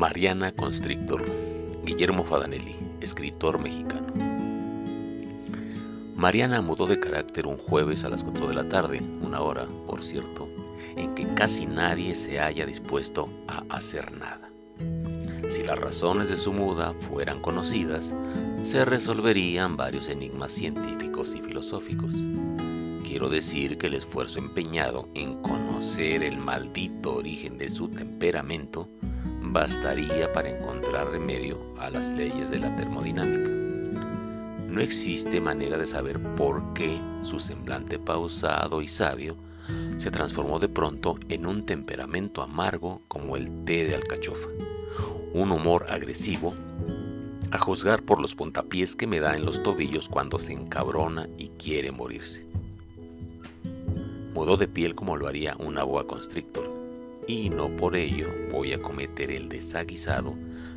Mariana Constrictor, Guillermo Fadanelli, escritor mexicano. Mariana mudó de carácter un jueves a las 4 de la tarde, una hora, por cierto, en que casi nadie se haya dispuesto a hacer nada. Si las razones de su muda fueran conocidas, se resolverían varios enigmas científicos y filosóficos. Quiero decir que el esfuerzo empeñado en conocer el maldito origen de su temperamento bastaría para encontrar remedio a las leyes de la termodinámica. No existe manera de saber por qué su semblante pausado y sabio se transformó de pronto en un temperamento amargo como el té de alcachofa, un humor agresivo, a juzgar por los puntapiés que me da en los tobillos cuando se encabrona y quiere morirse. Mudó de piel como lo haría una boa constrictor, y no por ello voy a cometer el desaguisado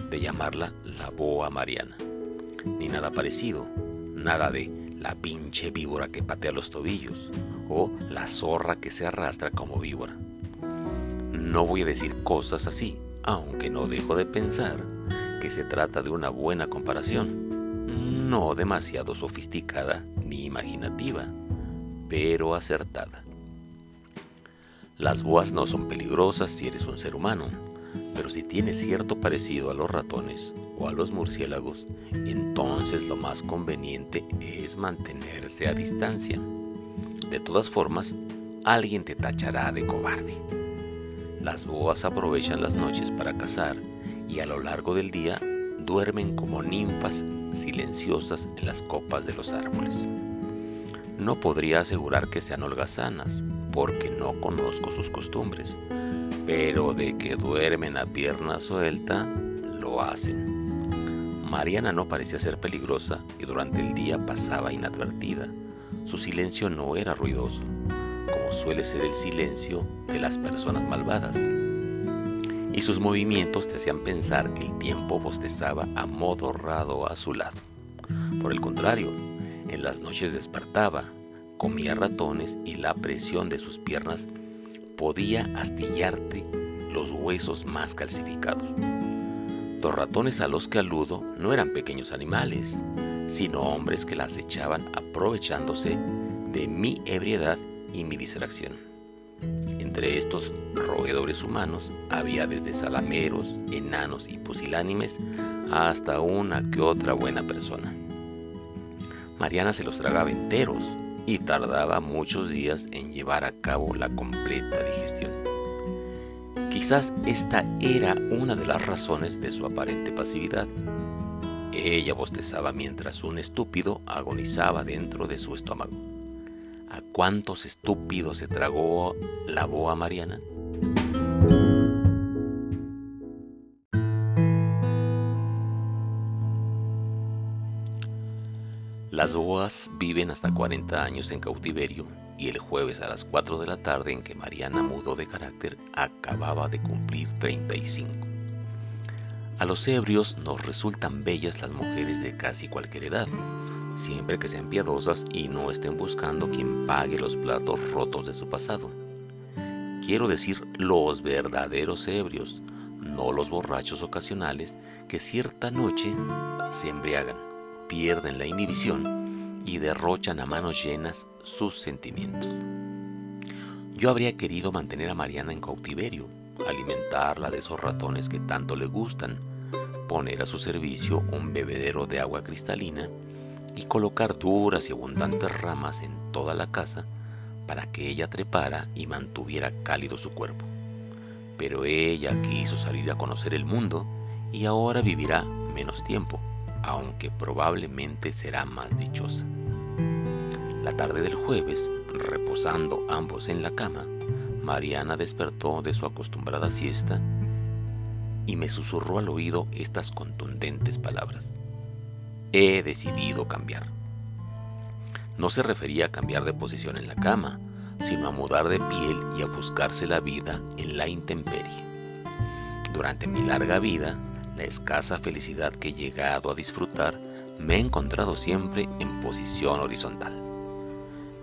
de llamarla la boa mariana, ni nada parecido, nada de la pinche víbora que patea los tobillos o la zorra que se arrastra como víbora. No voy a decir cosas así, aunque no dejo de pensar que se trata de una buena comparación, no demasiado sofisticada ni imaginativa, pero acertada. Las boas no son peligrosas si eres un ser humano, pero si tienes cierto parecido a los ratones o a los murciélagos, entonces lo más conveniente es mantenerse a distancia. De todas formas, alguien te tachará de cobarde. Las boas aprovechan las noches para cazar y a lo largo del día duermen como ninfas silenciosas en las copas de los árboles. No podría asegurar que sean holgazanas, porque no conozco sus costumbres, pero de que duermen a pierna suelta, lo hacen. Mariana no parecía ser peligrosa y durante el día pasaba inadvertida. Su silencio no era ruidoso, como suele ser el silencio de las personas malvadas. Y sus movimientos te hacían pensar que el tiempo bostezaba amodorrado a su lado. Por el contrario, en las noches despertaba, comía ratones y la presión de sus piernas podía astillarte los huesos más calcificados. Los ratones a los que aludo no eran pequeños animales, sino hombres que las echaban aprovechándose de mi ebriedad y mi distracción. Entre estos roedores humanos había desde salameros, enanos y pusilánimes hasta una que otra buena persona. Mariana se los tragaba enteros, y tardaba muchos días en llevar a cabo la completa digestión. Quizás esta era una de las razones de su aparente pasividad. Ella bostezaba mientras un estúpido agonizaba dentro de su estómago. ¿A cuántos estúpidos se tragó la boa mariana? Las boas viven hasta 40 años en cautiverio y el jueves a las 4 de la tarde en que Mariana mudó de carácter acababa de cumplir 35. A los ebrios nos resultan bellas las mujeres de casi cualquier edad, siempre que sean piadosas y no estén buscando quien pague los platos rotos de su pasado. Quiero decir los verdaderos ebrios, no los borrachos ocasionales que cierta noche se embriagan pierden la inhibición y derrochan a manos llenas sus sentimientos. Yo habría querido mantener a Mariana en cautiverio, alimentarla de esos ratones que tanto le gustan, poner a su servicio un bebedero de agua cristalina y colocar duras y abundantes ramas en toda la casa para que ella trepara y mantuviera cálido su cuerpo. Pero ella quiso salir a conocer el mundo y ahora vivirá menos tiempo aunque probablemente será más dichosa. La tarde del jueves, reposando ambos en la cama, Mariana despertó de su acostumbrada siesta y me susurró al oído estas contundentes palabras. He decidido cambiar. No se refería a cambiar de posición en la cama, sino a mudar de piel y a buscarse la vida en la intemperie. Durante mi larga vida la escasa felicidad que he llegado a disfrutar me he encontrado siempre en posición horizontal.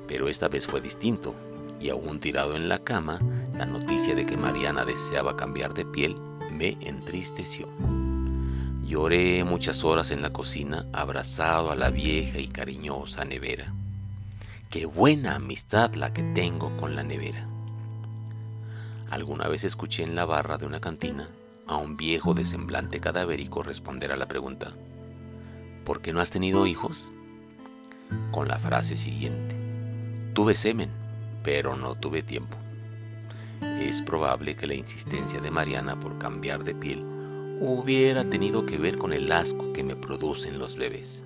Pero esta vez fue distinto, y aún tirado en la cama, la noticia de que Mariana deseaba cambiar de piel me entristeció. Lloré muchas horas en la cocina abrazado a la vieja y cariñosa nevera. Qué buena amistad la que tengo con la nevera. Alguna vez escuché en la barra de una cantina a un viejo de semblante cadavérico responder a la pregunta, ¿por qué no has tenido hijos? Con la frase siguiente, tuve semen, pero no tuve tiempo. Es probable que la insistencia de Mariana por cambiar de piel hubiera tenido que ver con el asco que me producen los bebés.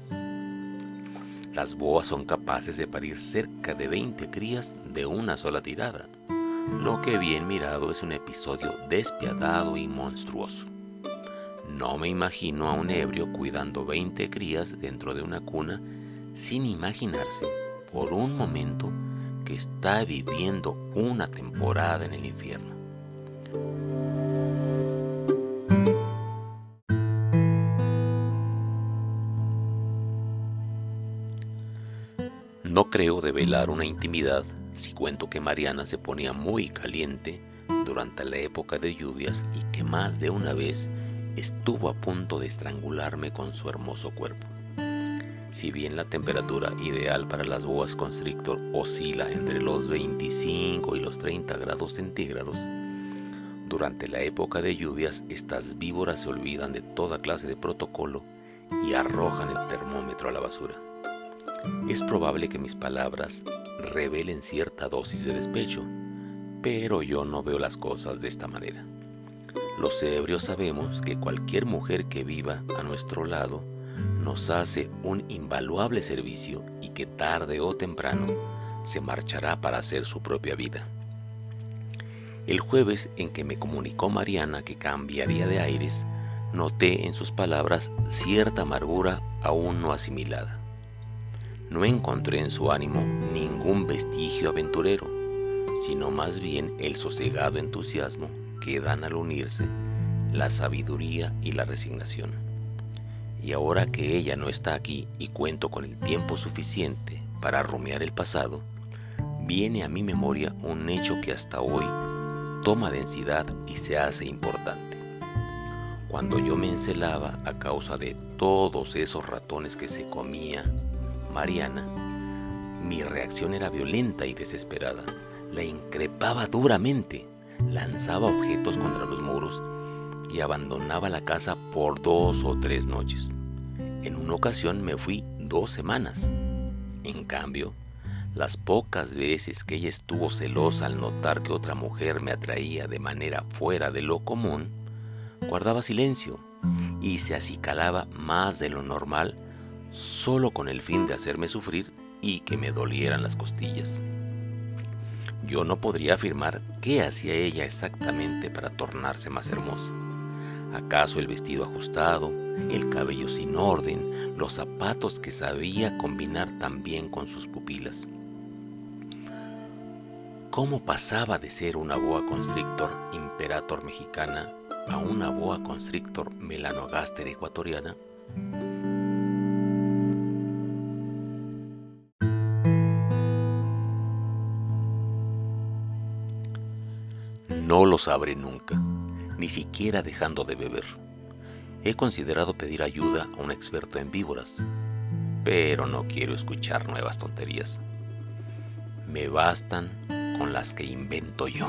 Las boas son capaces de parir cerca de 20 crías de una sola tirada, lo que bien mirado es un episodio despiadado y monstruoso. No me imagino a un ebrio cuidando 20 crías dentro de una cuna sin imaginarse por un momento que está viviendo una temporada en el infierno. No creo develar una intimidad si cuento que Mariana se ponía muy caliente durante la época de lluvias y que más de una vez estuvo a punto de estrangularme con su hermoso cuerpo. Si bien la temperatura ideal para las boas constrictor oscila entre los 25 y los 30 grados centígrados, durante la época de lluvias estas víboras se olvidan de toda clase de protocolo y arrojan el termómetro a la basura. Es probable que mis palabras revelen cierta dosis de despecho, pero yo no veo las cosas de esta manera. Los ebrios sabemos que cualquier mujer que viva a nuestro lado nos hace un invaluable servicio y que tarde o temprano se marchará para hacer su propia vida. El jueves en que me comunicó Mariana que cambiaría de aires, noté en sus palabras cierta amargura aún no asimilada. No encontré en su ánimo ningún vestigio aventurero, sino más bien el sosegado entusiasmo que dan al unirse la sabiduría y la resignación. Y ahora que ella no está aquí y cuento con el tiempo suficiente para rumiar el pasado, viene a mi memoria un hecho que hasta hoy toma densidad y se hace importante. Cuando yo me encelaba a causa de todos esos ratones que se comía Mariana, mi reacción era violenta y desesperada. La increpaba duramente, lanzaba objetos contra los muros y abandonaba la casa por dos o tres noches. En una ocasión me fui dos semanas. En cambio, las pocas veces que ella estuvo celosa al notar que otra mujer me atraía de manera fuera de lo común, guardaba silencio y se acicalaba más de lo normal solo con el fin de hacerme sufrir y que me dolieran las costillas. Yo no podría afirmar qué hacía ella exactamente para tornarse más hermosa. ¿Acaso el vestido ajustado, el cabello sin orden, los zapatos que sabía combinar tan bien con sus pupilas? ¿Cómo pasaba de ser una boa constrictor imperator mexicana a una boa constrictor melanogaster ecuatoriana? No lo sabré nunca ni siquiera dejando de beber. He considerado pedir ayuda a un experto en víboras, pero no quiero escuchar nuevas tonterías. Me bastan con las que invento yo.